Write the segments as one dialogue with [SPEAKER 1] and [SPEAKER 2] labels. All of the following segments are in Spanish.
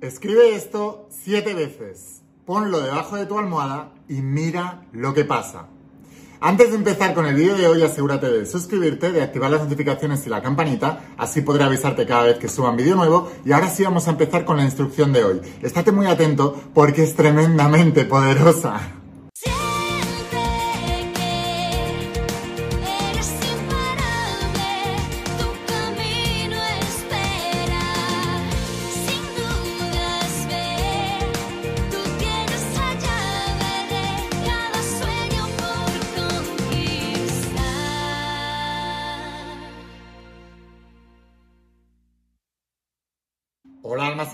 [SPEAKER 1] Escribe esto siete veces, ponlo debajo de tu almohada y mira lo que pasa. Antes de empezar con el vídeo de hoy, asegúrate de suscribirte, de activar las notificaciones y la campanita, así podré avisarte cada vez que suba un vídeo nuevo. Y ahora sí vamos a empezar con la instrucción de hoy. Estate muy atento porque es tremendamente poderosa.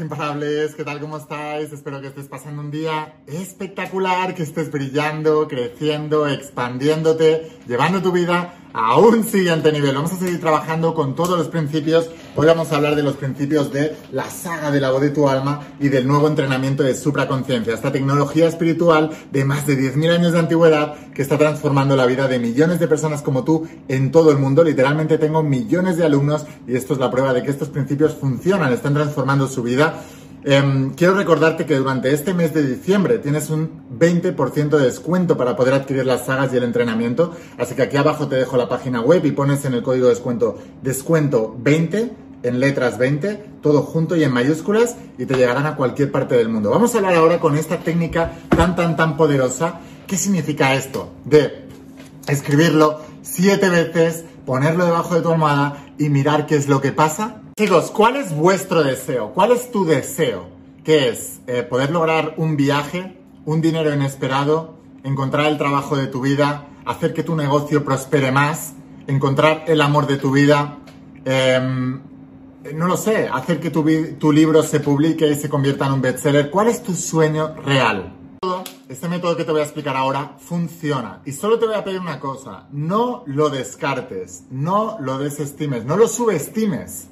[SPEAKER 1] Imparables, ¿qué tal? ¿Cómo estáis? Espero que estés pasando un día espectacular, que estés brillando, creciendo, expandiéndote, llevando tu vida a un siguiente nivel. Vamos a seguir trabajando con todos los principios. Hoy vamos a hablar de los principios de la saga de la voz de tu alma y del nuevo entrenamiento de supraconciencia, esta tecnología espiritual de más de 10.000 años de antigüedad que está transformando la vida de millones de personas como tú en todo el mundo. Literalmente tengo millones de alumnos y esto es la prueba de que estos principios funcionan, están transformando su vida Em, quiero recordarte que durante este mes de diciembre tienes un 20% de descuento para poder adquirir las sagas y el entrenamiento. Así que aquí abajo te dejo la página web y pones en el código de descuento descuento 20 en letras 20, todo junto y en mayúsculas y te llegarán a cualquier parte del mundo. Vamos a hablar ahora con esta técnica tan tan tan poderosa. ¿Qué significa esto? De escribirlo siete veces, ponerlo debajo de tu almohada y mirar qué es lo que pasa Chicos, ¿cuál es vuestro deseo? ¿Cuál es tu deseo? ¿Qué es? Eh, ¿Poder lograr un viaje, un dinero inesperado, encontrar el trabajo de tu vida, hacer que tu negocio prospere más, encontrar el amor de tu vida? Em, no lo sé, hacer que tu, tu libro se publique y se convierta en un bestseller. ¿Cuál es tu sueño real? Este método que te voy a explicar ahora funciona. Y solo te voy a pedir una cosa, no lo descartes, no lo desestimes, no lo subestimes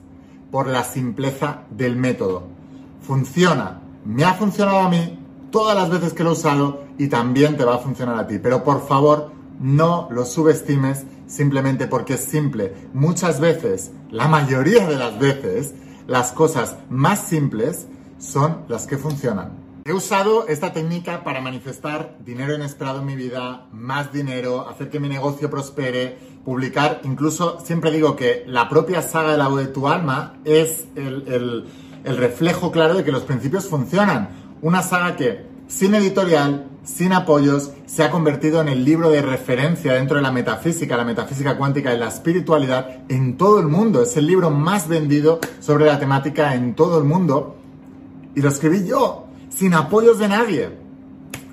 [SPEAKER 1] por la simpleza del método. Funciona, me ha funcionado a mí todas las veces que lo he usado y también te va a funcionar a ti. Pero por favor, no lo subestimes simplemente porque es simple. Muchas veces, la mayoría de las veces, las cosas más simples son las que funcionan. He usado esta técnica para manifestar dinero inesperado en mi vida, más dinero, hacer que mi negocio prospere, publicar, incluso siempre digo que la propia saga de la voz de tu alma es el, reflejo claro de que los principios funcionan. Una saga que sin editorial, sin apoyos, se ha convertido en el libro de referencia dentro de la metafísica, la metafísica cuántica y la espiritualidad en todo el mundo. Es el libro más vendido sobre la temática en todo el mundo. Y lo escribí yo, sin apoyos de nadie.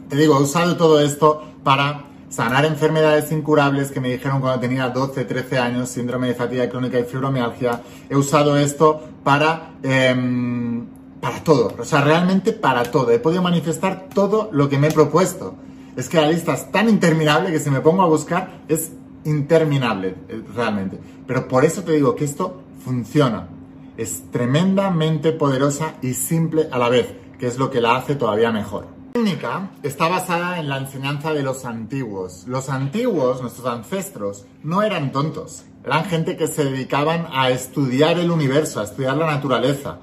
[SPEAKER 1] Te digo, he usado todo esto para sanar enfermedades incurables que me dijeron cuando tenía 12, 13 años, síndrome de fatiga crónica y fibromialgia. He usado esto para, em, para todo, o sea, realmente para todo. He podido manifestar todo lo que me he propuesto. Es que la lista es tan interminable que si me pongo a buscar es interminable, eh, realmente. Pero por eso te digo que esto funciona. Es tremendamente poderosa y simple a la vez que es lo que la hace todavía mejor. La técnica está basada en la enseñanza de los antiguos. Los antiguos, nuestros ancestros, no eran tontos. Eran gente que se dedicaban a estudiar el universo, a estudiar la naturaleza.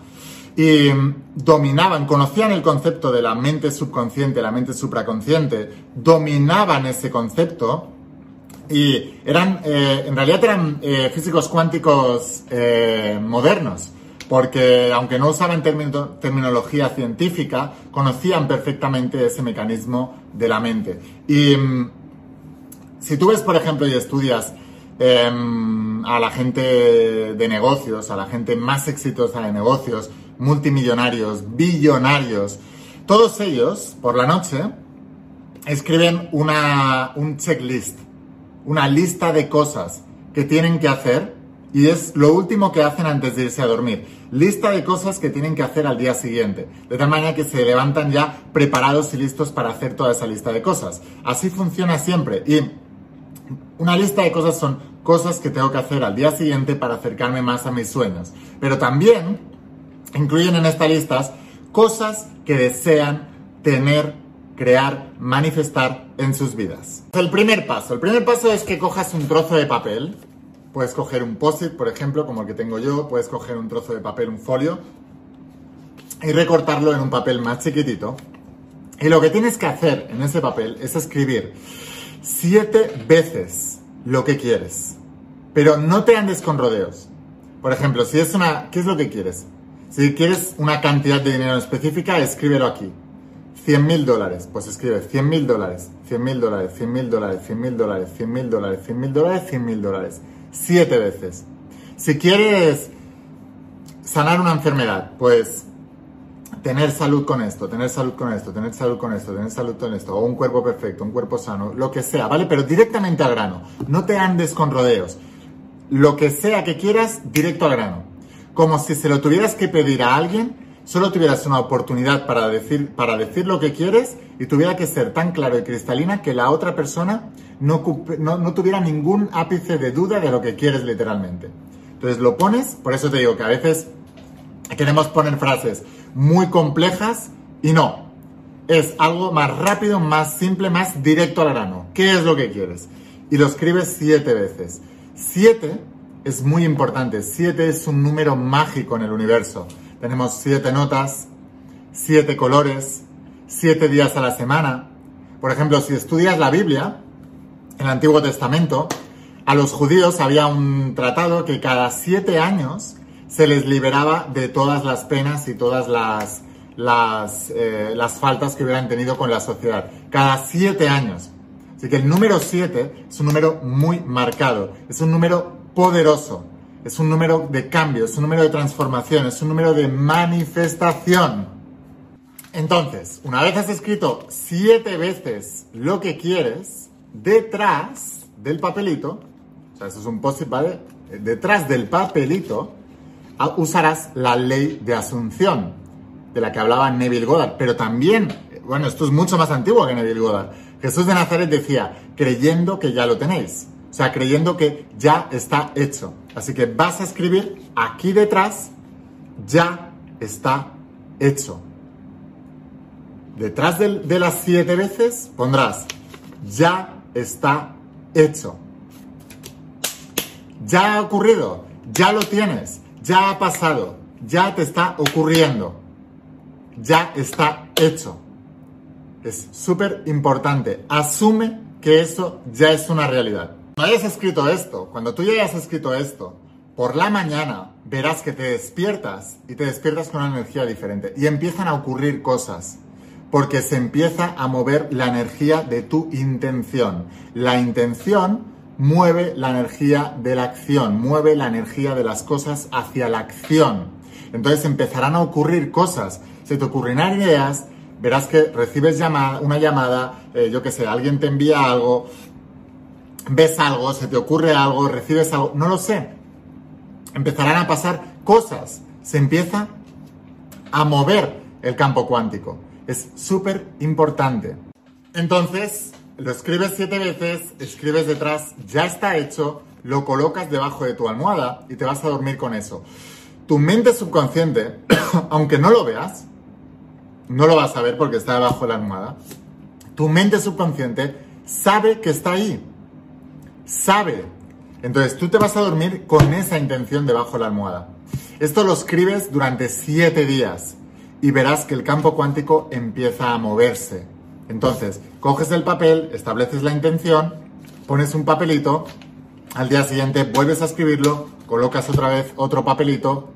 [SPEAKER 1] Y dominaban, conocían el concepto de la mente subconsciente, la mente supraconsciente, dominaban ese concepto y eran, eh, en realidad eran eh, físicos cuánticos eh, modernos porque aunque no usaban terminología científica, conocían perfectamente ese mecanismo de la mente. Y mm, si tú ves, por ejemplo, y estudias em, a la gente de negocios, a la gente más exitosa de negocios, multimillonarios, billonarios, todos ellos, por la noche, escriben una, un checklist, una lista de cosas que tienen que hacer y es lo último que hacen antes de irse a dormir. Lista de cosas que tienen que hacer al día siguiente. De tal manera que se levantan ya preparados y listos para hacer toda esa lista de cosas. Así funciona siempre. Y una lista de cosas son cosas que tengo que hacer al día siguiente para acercarme más a mis sueños. Pero también incluyen en estas listas cosas que desean tener, crear, manifestar en sus vidas. El primer paso. El primer paso es que cojas un trozo de papel Puedes coger un post-it, por ejemplo, como el que tengo yo, puedes coger un trozo de papel, un folio, y recortarlo en un papel más chiquitito. Y lo que tienes que hacer en ese papel es escribir siete veces lo que quieres. Pero no te andes con rodeos. Por ejemplo, si es una... ¿Qué es lo que quieres? Si quieres una cantidad de dinero específica, escríbelo aquí. 100 mil dólares. Pues escribe 100 mil dólares, 100 mil dólares, 100 mil dólares, 100 mil dólares, 100 mil dólares, 100 mil dólares, 100 mil dólares. Siete veces. Si quieres sanar una enfermedad, pues tener salud con esto, tener salud con esto, tener salud con esto, tener salud con esto, o un cuerpo perfecto, un cuerpo sano, lo que sea, ¿vale? Pero directamente al grano. No te andes con rodeos. Lo que sea que quieras, directo al grano. Como si se lo tuvieras que pedir a alguien, solo tuvieras una oportunidad para decir, para decir lo que quieres y tuviera que ser tan claro y cristalina que la otra persona no, no, no tuviera ningún ápice de duda de lo que quieres literalmente. Entonces lo pones, por eso te digo que a veces queremos poner frases muy complejas y no. Es algo más rápido, más simple, más directo al grano. ¿Qué es lo que quieres? Y lo escribes siete veces. Siete es muy importante. Siete es un número mágico en el universo. Tenemos siete notas, siete colores, siete días a la semana. Por ejemplo, si estudias la Biblia, en el Antiguo Testamento, a los judíos había un tratado que cada siete años se les liberaba de todas las penas y todas las, las, eh, las faltas que hubieran tenido con la sociedad. Cada siete años. Así que el número siete es un número muy marcado, es un número poderoso, es un número de cambio, es un número de transformación, es un número de manifestación. Entonces, una vez has escrito siete veces lo que quieres, detrás del papelito eso es un post ¿vale? Detrás del papelito ah, usarás la ley de asunción, de la que hablaba Neville Goddard, pero también, bueno, esto es mucho más antiguo que Neville Goddard. Jesús de Nazaret decía, creyendo que ya lo tenéis, o sea, creyendo que ya está hecho. Así que vas a escribir aquí detrás, ya está hecho. Detrás de, las siete veces pondrás, ya está hecho. Ya ha ocurrido, ya lo tienes, ya ha pasado, ya te está ocurriendo, ya está hecho. Es súper importante. Asume que eso ya es una realidad. Cuando hayas escrito esto, cuando tú ya hayas escrito esto, por la mañana verás que te despiertas y te despiertas con una energía diferente y empiezan a ocurrir cosas porque se empieza a mover la energía de tu intención. La intención mueve la energía de la acción, mueve la energía de las cosas hacia la acción. Entonces empezarán a ocurrir cosas, se te ocurrirán ideas, verás que recibes una llamada, eh, yo qué sé, alguien te envía algo, ves algo, se te ocurre algo, recibes algo, no lo sé. Empezarán a pasar cosas, se empieza a mover el campo cuántico. Es súper importante. Entonces, lo escribes siete veces, escribes detrás, ya está hecho, lo colocas debajo de tu almohada y te vas a dormir con eso. Tu mente subconsciente, aunque no lo veas, no lo vas a ver porque está debajo de la almohada, tu mente subconsciente sabe que está ahí. Sabe. Entonces tú te vas a dormir con esa intención debajo de la almohada. Esto lo escribes durante siete días y verás que el campo cuántico empieza a moverse entonces, coges el papel, estableces la intención, pones un papelito, al día siguiente vuelves a escribirlo, colocas otra vez otro papelito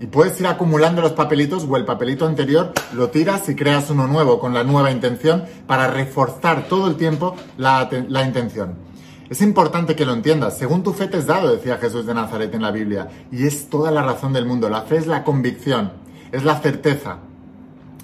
[SPEAKER 1] y puedes ir acumulando los papelitos o el papelito anterior lo tiras y creas uno nuevo con la nueva intención para reforzar todo el tiempo la, la intención. Es importante que lo entiendas. Según tu fe te es dado, decía Jesús de Nazaret en la Biblia. Y es toda la razón del mundo. La fe es la convicción, es la certeza.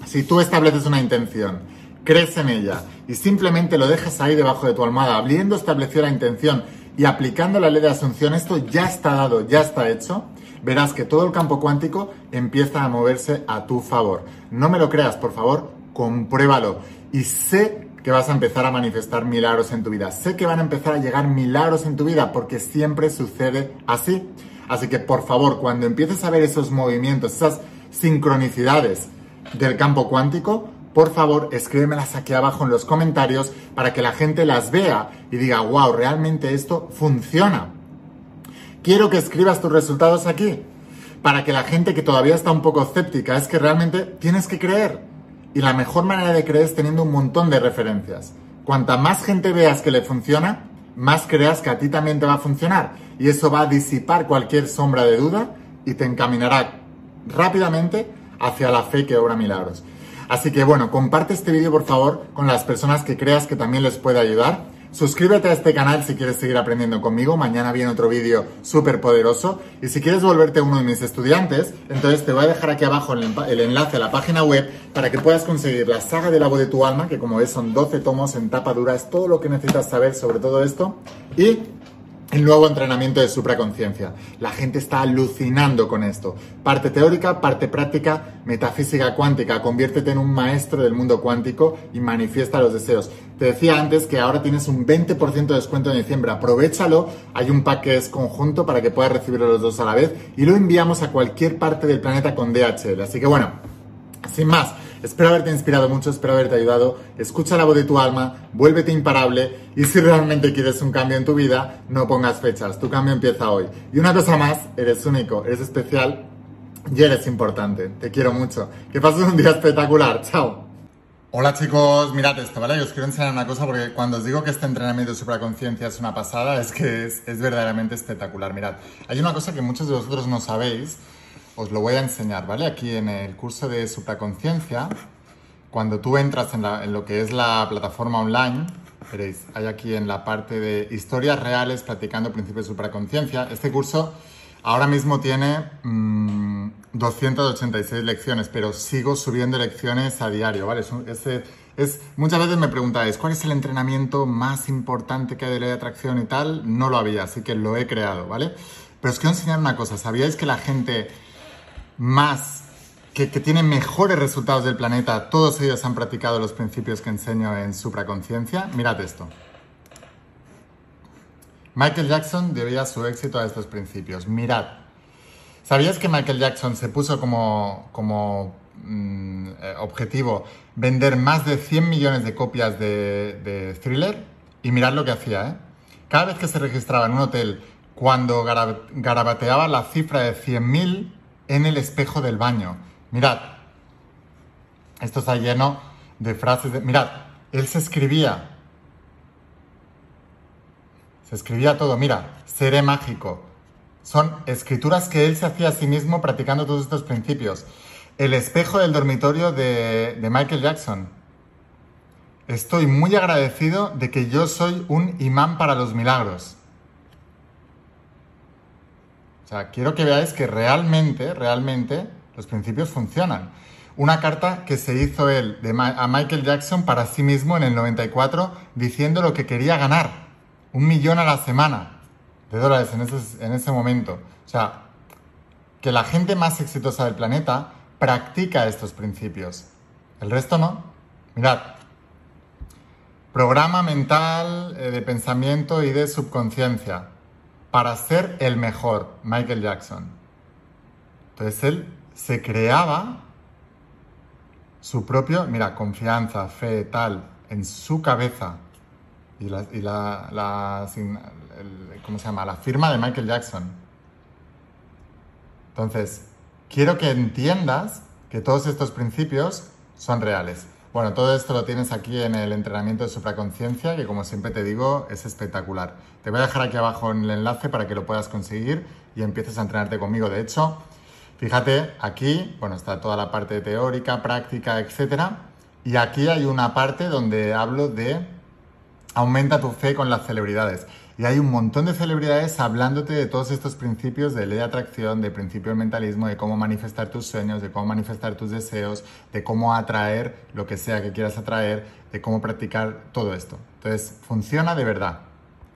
[SPEAKER 1] Si tú estableces una intención crees en ella y simplemente lo dejas ahí debajo de tu almohada, habiendo establecido la intención y aplicando la ley de asunción, esto ya está dado, ya está hecho, verás que todo el campo cuántico empieza a moverse a tu favor. No me lo creas, por favor, compruébalo. Y sé que vas a empezar a manifestar milagros en tu vida. Sé que van a empezar a llegar milagros en tu vida porque siempre sucede así. Así que por favor, cuando empieces a ver esos movimientos, esas sincronicidades del campo cuántico, por favor escríbemelas aquí abajo en los comentarios para que la gente las vea y diga, wow, realmente esto funciona. Quiero que escribas tus resultados aquí. para que la gente que todavía está un poco escéptica es que realmente tienes que creer. Y la mejor manera de creer es teniendo un montón de referencias. Cuanta más gente veas que le funciona, más creas que a ti también te va a funcionar. Y eso va a disipar cualquier sombra de duda y te encaminará rápidamente hacia la fe que obra milagros. Así que bueno, comparte este vídeo por favor con las personas que creas que también les puede ayudar. Suscríbete a este canal si quieres seguir aprendiendo conmigo. Mañana viene otro vídeo súper poderoso. Y si quieres volverte uno de mis estudiantes, entonces te voy a dejar aquí abajo el, enlace a la página web para que puedas conseguir la saga de la voz de tu alma, que como ves son 12 tomos en tapa dura. Es todo lo que necesitas saber sobre todo esto. Y el nuevo entrenamiento de supraconciencia. La gente está alucinando con esto. Parte teórica, parte práctica, metafísica cuántica. Conviértete en un maestro del mundo cuántico y manifiesta los deseos. Te decía antes que ahora tienes un 20% de descuento en diciembre. Aprovechalo. Hay un pack que es conjunto para que puedas recibirlo los dos a la vez y lo enviamos a cualquier parte del planeta con DHL. Así que bueno, sin más. Espero haberte inspirado mucho, espero haberte ayudado. Escucha la voz de tu alma, vuélvete imparable y si realmente quieres un cambio en tu vida, no pongas fechas. Tu cambio empieza hoy. Y una cosa más, eres único, eres especial y eres importante. Te quiero mucho. Que pases un día espectacular. Chao. Hola chicos, mirad esto, ¿vale? os quiero enseñar una cosa porque cuando os digo que este entrenamiento de supraconciencia es una pasada, es que es, es verdaderamente espectacular. Mirad, hay una cosa que muchos de vosotros no sabéis os lo voy a enseñar, ¿vale? Aquí en el curso de supraconciencia, cuando tú entras en, lo que es la plataforma online, veréis, hay aquí en la parte de historias reales practicando principios de supraconciencia. Este curso ahora mismo tiene 286 mm, lecciones, pero sigo subiendo lecciones a diario, ¿vale? Muchas veces me preguntáis, ¿cuál es el entrenamiento más importante que hay de ley de atracción y tal? No lo había, así que lo he creado, ¿vale? Pero os quiero enseñar una cosa, ¿sabíais que la gente más, que, tienen mejores resultados del planeta, todos ellos han practicado los principios que enseño en supraconciencia. Mirad esto. Michael Jackson debía su éxito a estos principios. Mirad. ¿Sabías que Michael Jackson se puso como, como mm, eh, objetivo vender más de 100 millones de copias de, Thriller? Y mirad lo que hacía, ¿eh? Cada vez que se registraba en un hotel, cuando garabateaba la cifra de 100.000, en el espejo del baño. Mirad, esto está lleno de frases de... Mirad, él se escribía. Se escribía todo. Mira, seré mágico. Son escrituras que él se hacía a sí mismo practicando todos estos principios. El espejo del dormitorio de, de Michael Jackson. Estoy muy agradecido de que yo soy un imán para los milagros. O sea, quiero que veáis que realmente, realmente los principios funcionan. Una carta que se hizo él a Michael Jackson para sí mismo en el 94 diciendo lo que quería ganar. Un millón a la semana de dólares en ese, en ese momento. O sea, que la gente más exitosa del planeta practica estos principios. El resto no. Mirad. Programa mental eh, de pensamiento y de subconsciencia para ser el mejor, Michael Jackson. Entonces él se creaba su propio, mira, confianza, fe, tal, en su cabeza. Y la, y la, ¿cómo se llama? La firma de Michael Jackson. Entonces, quiero que entiendas que todos estos principios son reales. Bueno, todo esto lo tienes aquí en el entrenamiento de supraconciencia, que como siempre te digo, es espectacular. Te voy a dejar aquí abajo en el enlace para que lo puedas conseguir y empieces a entrenarte conmigo. De hecho, fíjate, aquí, bueno, está toda la parte teórica, práctica, etcétera. Y aquí hay una parte donde hablo de aumenta tu fe con las celebridades. Y hay un montón de celebridades hablándote de todos estos principios de ley de atracción, de principio del mentalismo, de cómo manifestar tus sueños, de cómo manifestar tus deseos, de cómo atraer lo que sea que quieras atraer, de cómo practicar todo esto. Entonces, funciona de verdad.